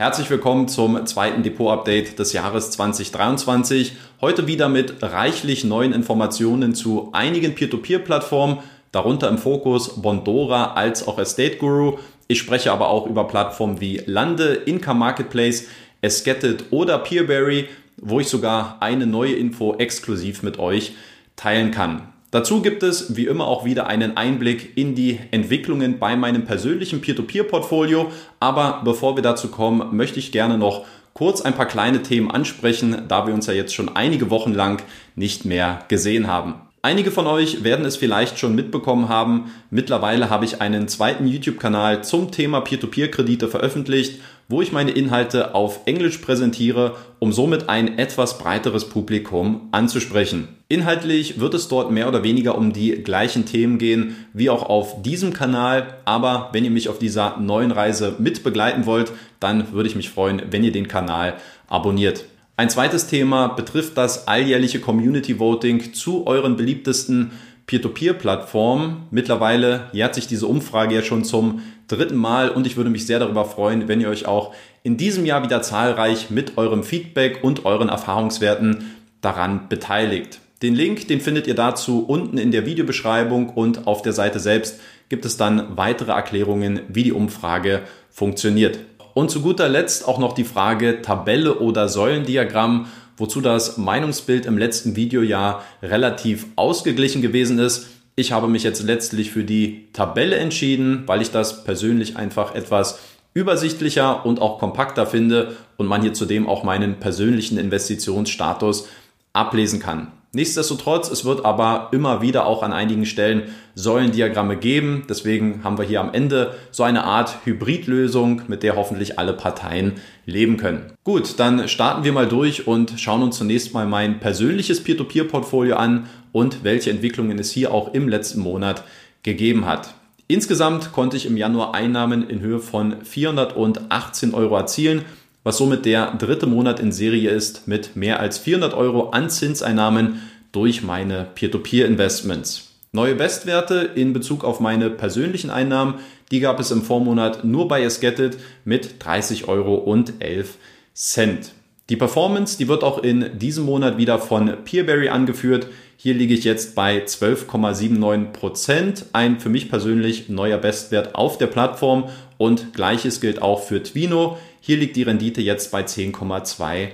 Herzlich willkommen zum zweiten Depot-Update des Jahres 2023. Heute wieder mit reichlich neuen Informationen zu einigen Peer-to-Peer-Plattformen, darunter im Fokus Bondora als auch Estate Guru. Ich spreche aber auch über Plattformen wie Lande, Income Marketplace, Esketit oder Peerberry, wo ich sogar eine neue Info exklusiv mit euch teilen kann. Dazu gibt es wie immer auch wieder einen Einblick in die Entwicklungen bei meinem persönlichen Peer-to-Peer-Portfolio. Aber bevor wir dazu kommen, möchte ich gerne noch kurz ein paar kleine Themen ansprechen, da wir uns ja jetzt schon einige Wochen lang nicht mehr gesehen haben. Einige von euch werden es vielleicht schon mitbekommen haben. Mittlerweile habe ich einen zweiten YouTube-Kanal zum Thema Peer-to-Peer-Kredite veröffentlicht, wo ich meine Inhalte auf Englisch präsentiere, um somit ein etwas breiteres Publikum anzusprechen. Inhaltlich wird es dort mehr oder weniger um die gleichen Themen gehen wie auch auf diesem Kanal. Aber wenn ihr mich auf dieser neuen Reise mit begleiten wollt, dann würde ich mich freuen, wenn ihr den Kanal abonniert. Ein zweites Thema betrifft das alljährliche Community Voting zu euren beliebtesten Peer-to-Peer-Plattformen. Mittlerweile jährt sich diese Umfrage ja schon zum dritten Mal und ich würde mich sehr darüber freuen, wenn ihr euch auch in diesem Jahr wieder zahlreich mit eurem Feedback und euren Erfahrungswerten daran beteiligt. Den Link, den findet ihr dazu unten in der Videobeschreibung und auf der Seite selbst gibt es dann weitere Erklärungen, wie die Umfrage funktioniert. Und zu guter Letzt auch noch die Frage Tabelle oder Säulendiagramm, wozu das Meinungsbild im letzten Video ja relativ ausgeglichen gewesen ist. Ich habe mich jetzt letztlich für die Tabelle entschieden, weil ich das persönlich einfach etwas übersichtlicher und auch kompakter finde und man hier zudem auch meinen persönlichen Investitionsstatus ablesen kann. Nichtsdestotrotz, es wird aber immer wieder auch an einigen Stellen Säulendiagramme geben. Deswegen haben wir hier am Ende so eine Art Hybridlösung, mit der hoffentlich alle Parteien leben können. Gut, dann starten wir mal durch und schauen uns zunächst mal mein persönliches Peer-to-Peer-Portfolio an und welche Entwicklungen es hier auch im letzten Monat gegeben hat. Insgesamt konnte ich im Januar Einnahmen in Höhe von 418 Euro erzielen was somit der dritte Monat in Serie ist mit mehr als 400 Euro an Zinseinnahmen durch meine Peer-to-Peer-Investments. Neue Bestwerte in Bezug auf meine persönlichen Einnahmen, die gab es im Vormonat nur bei Esgetit mit 30 Euro und 11 Cent. Die Performance, die wird auch in diesem Monat wieder von Peerberry angeführt. Hier liege ich jetzt bei 12,79 Prozent. Ein für mich persönlich neuer Bestwert auf der Plattform und gleiches gilt auch für Twino. Hier liegt die Rendite jetzt bei 10,28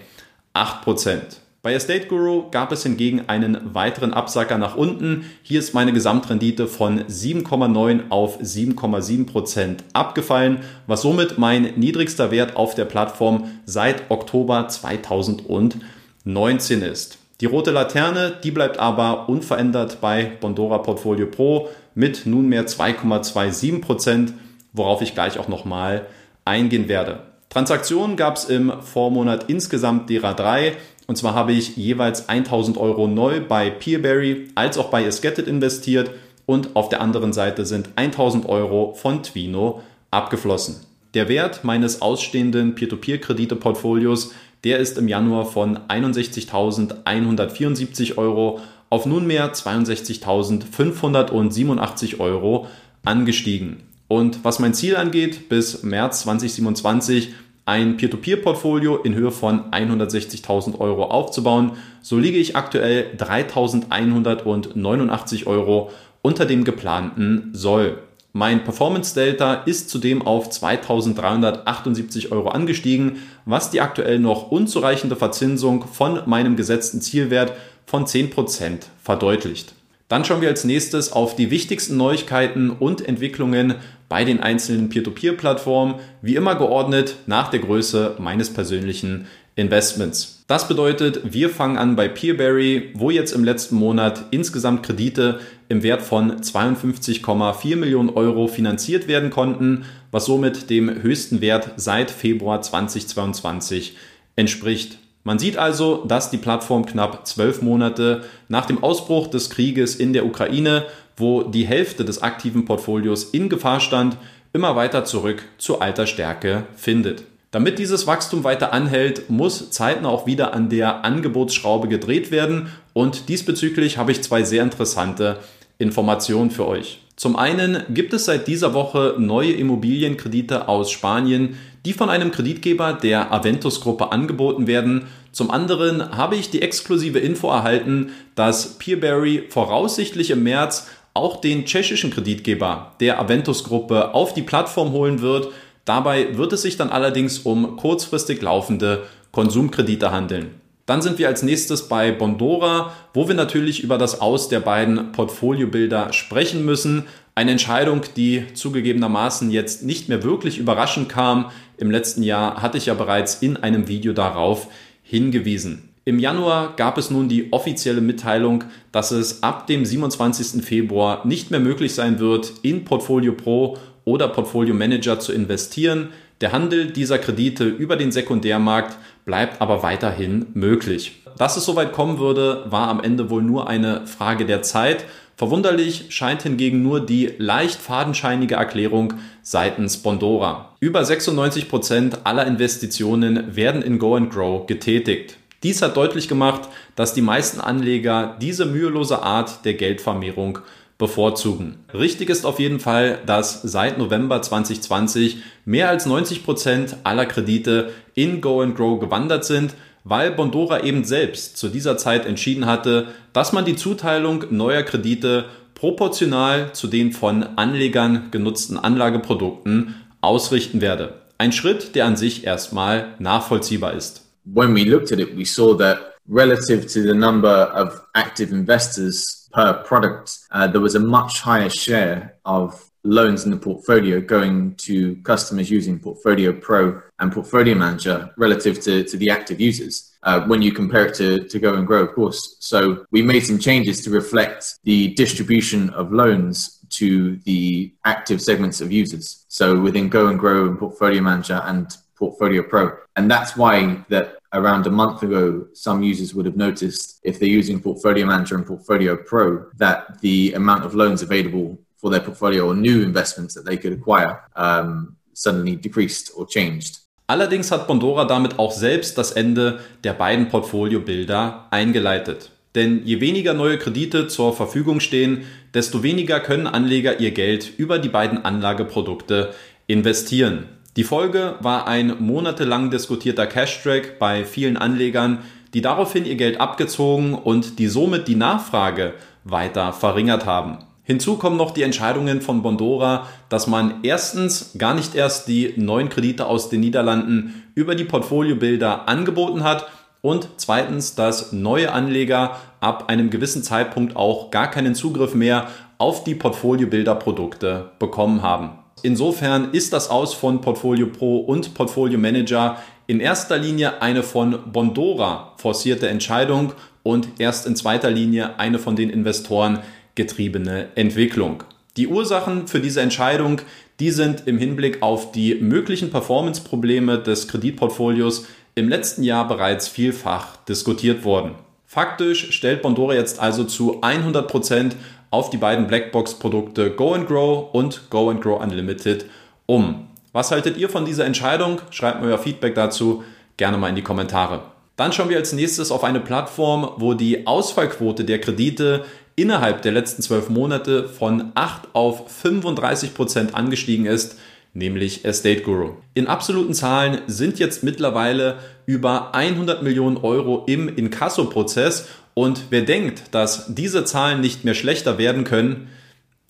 Prozent. Bei Estate Guru gab es hingegen einen weiteren Absacker nach unten. Hier ist meine Gesamtrendite von 7,9 auf 7,7 Prozent abgefallen, was somit mein niedrigster Wert auf der Plattform seit Oktober 2019 ist. Die rote Laterne, die bleibt aber unverändert bei Bondora Portfolio Pro mit nunmehr 2,27 Prozent, worauf ich gleich auch nochmal eingehen werde. Transaktionen gab es im Vormonat insgesamt derer drei. Und zwar habe ich jeweils 1000 Euro neu bei Peerberry als auch bei Esketit investiert und auf der anderen Seite sind 1000 Euro von Twino abgeflossen. Der Wert meines ausstehenden Peer-to-Peer-Kredite-Portfolios, der ist im Januar von 61.174 Euro auf nunmehr 62.587 Euro angestiegen. Und was mein Ziel angeht, bis März 2027 ein Peer-to-Peer-Portfolio in Höhe von 160.000 Euro aufzubauen, so liege ich aktuell 3.189 Euro unter dem geplanten Soll. Mein Performance Delta ist zudem auf 2.378 Euro angestiegen, was die aktuell noch unzureichende Verzinsung von meinem gesetzten Zielwert von 10% verdeutlicht. Dann schauen wir als nächstes auf die wichtigsten Neuigkeiten und Entwicklungen bei den einzelnen Peer-to-Peer-Plattformen, wie immer geordnet nach der Größe meines persönlichen Investments. Das bedeutet, wir fangen an bei Peerberry, wo jetzt im letzten Monat insgesamt Kredite im Wert von 52,4 Millionen Euro finanziert werden konnten, was somit dem höchsten Wert seit Februar 2022 entspricht. Man sieht also, dass die Plattform knapp zwölf Monate nach dem Ausbruch des Krieges in der Ukraine, wo die Hälfte des aktiven Portfolios in Gefahr stand, immer weiter zurück zu alter Stärke findet. Damit dieses Wachstum weiter anhält, muss zeitnah auch wieder an der Angebotsschraube gedreht werden und diesbezüglich habe ich zwei sehr interessante Informationen für euch. Zum einen gibt es seit dieser Woche neue Immobilienkredite aus Spanien, die von einem Kreditgeber der Aventus-Gruppe angeboten werden. Zum anderen habe ich die exklusive Info erhalten, dass Peerberry voraussichtlich im März auch den tschechischen Kreditgeber der Aventus-Gruppe auf die Plattform holen wird. Dabei wird es sich dann allerdings um kurzfristig laufende Konsumkredite handeln. Dann sind wir als nächstes bei Bondora, wo wir natürlich über das Aus der beiden Portfoliobilder sprechen müssen. Eine Entscheidung, die zugegebenermaßen jetzt nicht mehr wirklich überraschend kam. Im letzten Jahr hatte ich ja bereits in einem Video darauf hingewiesen. Im Januar gab es nun die offizielle Mitteilung, dass es ab dem 27. Februar nicht mehr möglich sein wird, in Portfolio Pro oder Portfolio Manager zu investieren. Der Handel dieser Kredite über den Sekundärmarkt bleibt aber weiterhin möglich. Dass es soweit kommen würde, war am Ende wohl nur eine Frage der Zeit. Verwunderlich scheint hingegen nur die leicht fadenscheinige Erklärung seitens Bondora. Über 96 Prozent aller Investitionen werden in Go and Grow getätigt. Dies hat deutlich gemacht, dass die meisten Anleger diese mühelose Art der Geldvermehrung bevorzugen. Richtig ist auf jeden Fall, dass seit November 2020 mehr als 90 Prozent aller Kredite in Go and Grow gewandert sind, weil Bondora eben selbst zu dieser Zeit entschieden hatte, dass man die Zuteilung neuer Kredite proportional zu den von Anlegern genutzten Anlageprodukten ausrichten werde. Ein Schritt, der an sich erstmal nachvollziehbar ist. When we looked at it, we saw that relative to the number of active investors per product, uh, there was a much higher share of loans in the portfolio going to customers using Portfolio Pro and Portfolio Manager relative to, to the active users. Uh, when you compare it to, to Go and Grow, of course. So we made some changes to reflect the distribution of loans to the active segments of users. So within Go and Grow and Portfolio Manager and Portfolio Pro. And that's why that around a month ago, some users would have noticed if they're using Portfolio Manager and Portfolio Pro that the amount of loans available for their portfolio or new investments that they could acquire um, suddenly decreased or changed. Allerdings hat Bondora damit auch selbst das Ende der beiden Portfoliobilder eingeleitet. Denn je weniger neue Kredite zur Verfügung stehen, desto weniger können Anleger ihr Geld über die beiden Anlageprodukte investieren. Die Folge war ein monatelang diskutierter Cash-Track bei vielen Anlegern, die daraufhin ihr Geld abgezogen und die somit die Nachfrage weiter verringert haben. Hinzu kommen noch die Entscheidungen von Bondora, dass man erstens gar nicht erst die neuen Kredite aus den Niederlanden über die Portfoliobilder angeboten hat und zweitens, dass neue Anleger ab einem gewissen Zeitpunkt auch gar keinen Zugriff mehr auf die Portfoliobilder-Produkte bekommen haben. Insofern ist das Aus von Portfolio Pro und Portfolio Manager in erster Linie eine von Bondora forcierte Entscheidung und erst in zweiter Linie eine von den Investoren getriebene Entwicklung. Die Ursachen für diese Entscheidung, die sind im Hinblick auf die möglichen Performance-Probleme des Kreditportfolios im letzten Jahr bereits vielfach diskutiert worden. Faktisch stellt Bondora jetzt also zu 100 Prozent auf die beiden Blackbox-Produkte Go and Grow und Go and Grow Unlimited um. Was haltet ihr von dieser Entscheidung? Schreibt mir euer Feedback dazu gerne mal in die Kommentare. Dann schauen wir als nächstes auf eine Plattform, wo die Ausfallquote der Kredite innerhalb der letzten zwölf Monate von 8 auf 35 Prozent angestiegen ist, nämlich Estate Guru. In absoluten Zahlen sind jetzt mittlerweile über 100 Millionen Euro im Inkasso-Prozess und wer denkt, dass diese Zahlen nicht mehr schlechter werden können,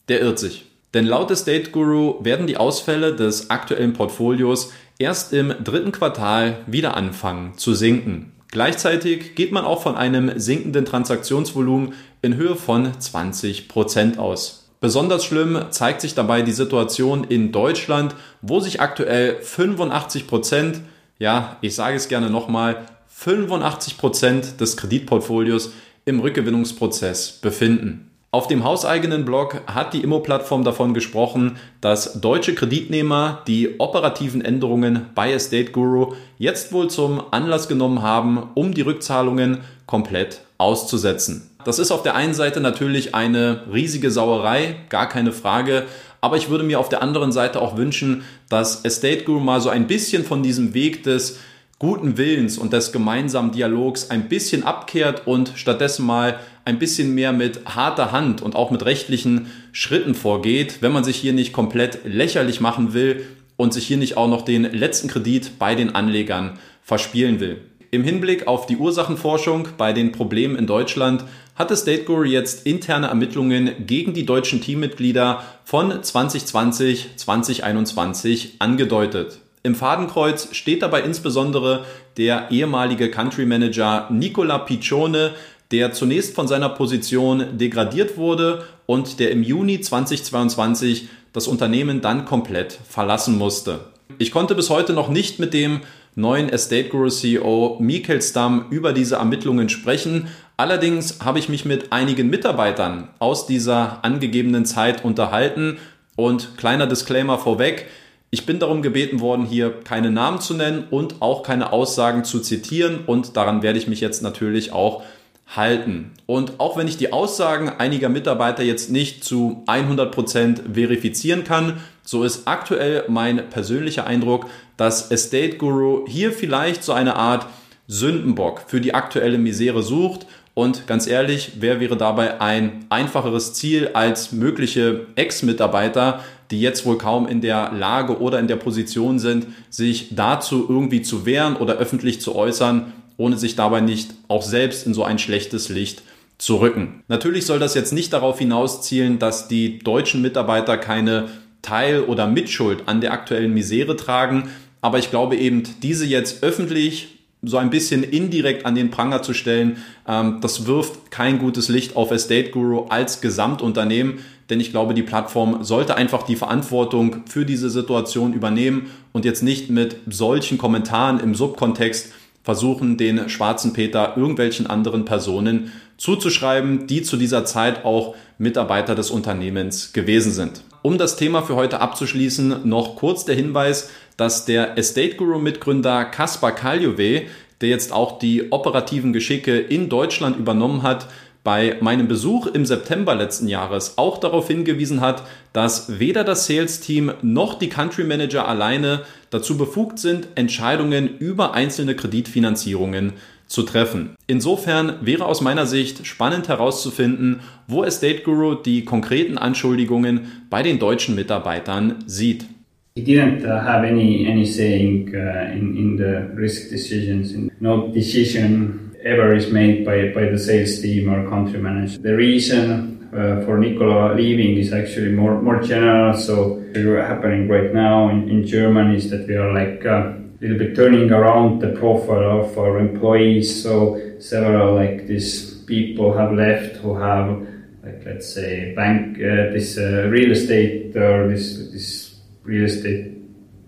der irrt sich. Denn laut des Date Guru werden die Ausfälle des aktuellen Portfolios erst im dritten Quartal wieder anfangen zu sinken. Gleichzeitig geht man auch von einem sinkenden Transaktionsvolumen in Höhe von 20 Prozent aus. Besonders schlimm zeigt sich dabei die Situation in Deutschland, wo sich aktuell 85%, Prozent, ja, ich sage es gerne nochmal, 85 Prozent des Kreditportfolios im Rückgewinnungsprozess befinden. Auf dem hauseigenen Blog hat die Immo-Plattform davon gesprochen, dass deutsche Kreditnehmer die operativen Änderungen bei Estate Guru jetzt wohl zum Anlass genommen haben, um die Rückzahlungen komplett auszusetzen. Das ist auf der einen Seite natürlich eine riesige Sauerei, gar keine Frage, aber ich würde mir auf der anderen Seite auch wünschen, dass Estate Guru mal so ein bisschen von diesem Weg des guten Willens und des gemeinsamen Dialogs ein bisschen abkehrt und stattdessen mal ein bisschen mehr mit harter Hand und auch mit rechtlichen Schritten vorgeht, wenn man sich hier nicht komplett lächerlich machen will und sich hier nicht auch noch den letzten Kredit bei den Anlegern verspielen will. Im Hinblick auf die Ursachenforschung bei den Problemen in Deutschland hatte State Guru jetzt interne Ermittlungen gegen die deutschen Teammitglieder von 2020-2021 angedeutet. Im Fadenkreuz steht dabei insbesondere der ehemalige Country Manager Nicola Piccione, der zunächst von seiner Position degradiert wurde und der im Juni 2022 das Unternehmen dann komplett verlassen musste. Ich konnte bis heute noch nicht mit dem neuen Estate Guru CEO Mikkel Stamm über diese Ermittlungen sprechen. Allerdings habe ich mich mit einigen Mitarbeitern aus dieser angegebenen Zeit unterhalten und kleiner Disclaimer vorweg. Ich bin darum gebeten worden, hier keine Namen zu nennen und auch keine Aussagen zu zitieren und daran werde ich mich jetzt natürlich auch halten. Und auch wenn ich die Aussagen einiger Mitarbeiter jetzt nicht zu 100 Prozent verifizieren kann, so ist aktuell mein persönlicher Eindruck, dass Estate Guru hier vielleicht so eine Art Sündenbock für die aktuelle Misere sucht. Und ganz ehrlich, wer wäre dabei ein einfacheres Ziel als mögliche Ex-Mitarbeiter, die jetzt wohl kaum in der Lage oder in der Position sind, sich dazu irgendwie zu wehren oder öffentlich zu äußern, ohne sich dabei nicht auch selbst in so ein schlechtes Licht zu rücken. Natürlich soll das jetzt nicht darauf hinauszielen, dass die deutschen Mitarbeiter keine Teil- oder Mitschuld an der aktuellen Misere tragen, aber ich glaube eben, diese jetzt öffentlich so ein bisschen indirekt an den Pranger zu stellen, ähm, das wirft kein gutes Licht auf Estate Guru als Gesamtunternehmen, denn ich glaube, die Plattform sollte einfach die Verantwortung für diese Situation übernehmen und jetzt nicht mit solchen Kommentaren im Subkontext versuchen, den schwarzen Peter irgendwelchen anderen Personen zuzuschreiben, die zu dieser Zeit auch Mitarbeiter des Unternehmens gewesen sind. Um das Thema für heute abzuschließen, noch kurz der Hinweis, dass der Estate Guru Mitgründer Kaspar Kaljove, der jetzt auch die operativen Geschicke in Deutschland übernommen hat, bei meinem Besuch im September letzten Jahres auch darauf hingewiesen hat, dass weder das Sales-Team noch die Country Manager alleine dazu befugt sind, Entscheidungen über einzelne Kreditfinanzierungen zu treffen. Insofern wäre aus meiner Sicht spannend herauszufinden, wo Estate Guru die konkreten Anschuldigungen bei den deutschen Mitarbeitern sieht. He didn't uh, have any any saying uh, in in the risk decisions. No decision ever is made by, by the sales team or country manager. The reason uh, for Nicola leaving is actually more, more general. So what's happening right now in, in Germany is that we are like a uh, little bit turning around the profile of our employees. So several like these people have left who have like let's say bank uh, this uh, real estate or this this real estate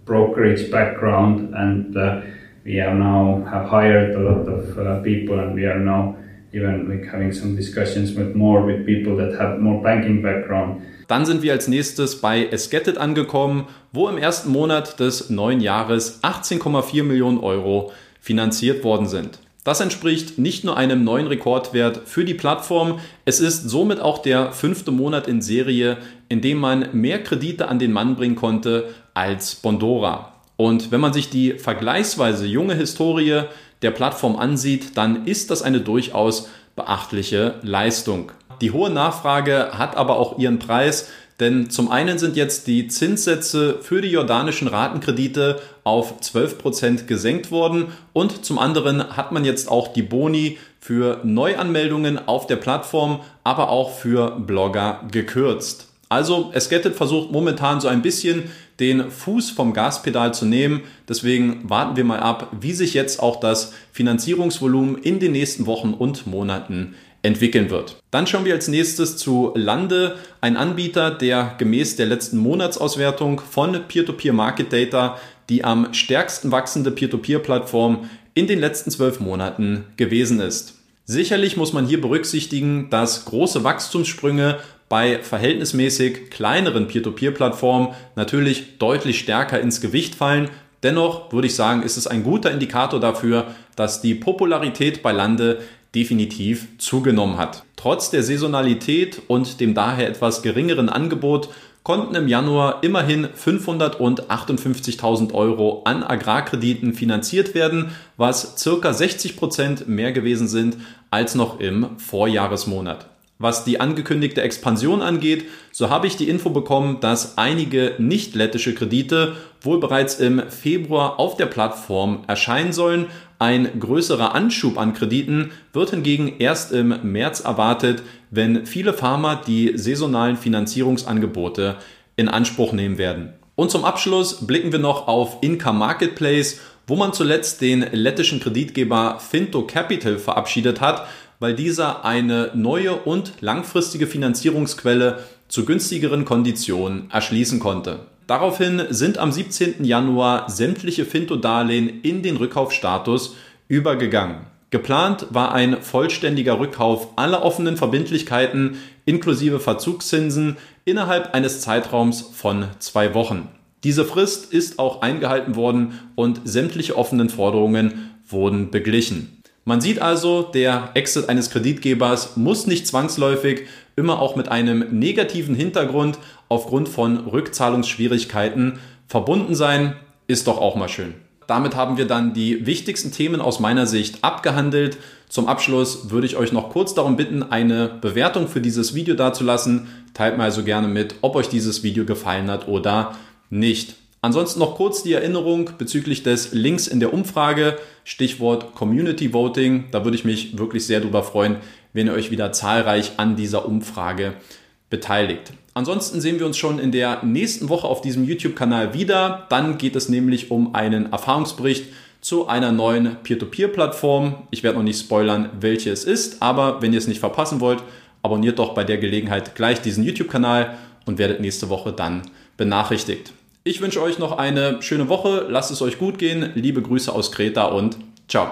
brokerage background and uh, we have now have hired a lot of uh, people and we are now even like having some discussions with more with people that have more banking background. Dann sind wir als nächstes bei Esgetted angekommen, wo im ersten Monat des neuen Jahres 18,4 Millionen Euro finanziert worden sind. Das entspricht nicht nur einem neuen Rekordwert für die Plattform, es ist somit auch der fünfte Monat in Serie, in dem man mehr Kredite an den Mann bringen konnte als Bondora. Und wenn man sich die vergleichsweise junge Historie der Plattform ansieht, dann ist das eine durchaus beachtliche Leistung. Die hohe Nachfrage hat aber auch ihren Preis, denn zum einen sind jetzt die Zinssätze für die jordanischen Ratenkredite auf 12% gesenkt worden und zum anderen hat man jetzt auch die Boni für Neuanmeldungen auf der Plattform, aber auch für Blogger gekürzt. Also Esgetted versucht momentan so ein bisschen den Fuß vom Gaspedal zu nehmen. Deswegen warten wir mal ab, wie sich jetzt auch das Finanzierungsvolumen in den nächsten Wochen und Monaten entwickeln wird. Dann schauen wir als nächstes zu Lande, ein Anbieter, der gemäß der letzten Monatsauswertung von Peer-to-Peer Market Data die am stärksten wachsende Peer-to-Peer-Plattform in den letzten zwölf Monaten gewesen ist. Sicherlich muss man hier berücksichtigen, dass große Wachstumssprünge bei verhältnismäßig kleineren Peer-to-Peer-Plattformen natürlich deutlich stärker ins Gewicht fallen. Dennoch würde ich sagen, ist es ein guter Indikator dafür, dass die Popularität bei Lande definitiv zugenommen hat. Trotz der Saisonalität und dem daher etwas geringeren Angebot konnten im Januar immerhin 558.000 Euro an Agrarkrediten finanziert werden, was circa 60 Prozent mehr gewesen sind als noch im Vorjahresmonat. Was die angekündigte Expansion angeht, so habe ich die Info bekommen, dass einige nicht lettische Kredite wohl bereits im Februar auf der Plattform erscheinen sollen. Ein größerer Anschub an Krediten wird hingegen erst im März erwartet, wenn viele Farmer die saisonalen Finanzierungsangebote in Anspruch nehmen werden. Und zum Abschluss blicken wir noch auf Income Marketplace, wo man zuletzt den lettischen Kreditgeber Finto Capital verabschiedet hat weil dieser eine neue und langfristige Finanzierungsquelle zu günstigeren Konditionen erschließen konnte. Daraufhin sind am 17. Januar sämtliche Finto-Darlehen in den Rückkaufstatus übergegangen. Geplant war ein vollständiger Rückkauf aller offenen Verbindlichkeiten inklusive Verzugszinsen innerhalb eines Zeitraums von zwei Wochen. Diese Frist ist auch eingehalten worden und sämtliche offenen Forderungen wurden beglichen. Man sieht also, der Exit eines Kreditgebers muss nicht zwangsläufig immer auch mit einem negativen Hintergrund aufgrund von Rückzahlungsschwierigkeiten verbunden sein. Ist doch auch mal schön. Damit haben wir dann die wichtigsten Themen aus meiner Sicht abgehandelt. Zum Abschluss würde ich euch noch kurz darum bitten, eine Bewertung für dieses Video dazulassen. Teilt mir also gerne mit, ob euch dieses Video gefallen hat oder nicht. Ansonsten noch kurz die Erinnerung bezüglich des Links in der Umfrage, Stichwort Community Voting. Da würde ich mich wirklich sehr darüber freuen, wenn ihr euch wieder zahlreich an dieser Umfrage beteiligt. Ansonsten sehen wir uns schon in der nächsten Woche auf diesem YouTube-Kanal wieder. Dann geht es nämlich um einen Erfahrungsbericht zu einer neuen Peer-to-Peer-Plattform. Ich werde noch nicht spoilern, welche es ist, aber wenn ihr es nicht verpassen wollt, abonniert doch bei der Gelegenheit gleich diesen YouTube-Kanal und werdet nächste Woche dann benachrichtigt. Ich wünsche euch noch eine schöne Woche. Lasst es euch gut gehen. Liebe Grüße aus Kreta und ciao.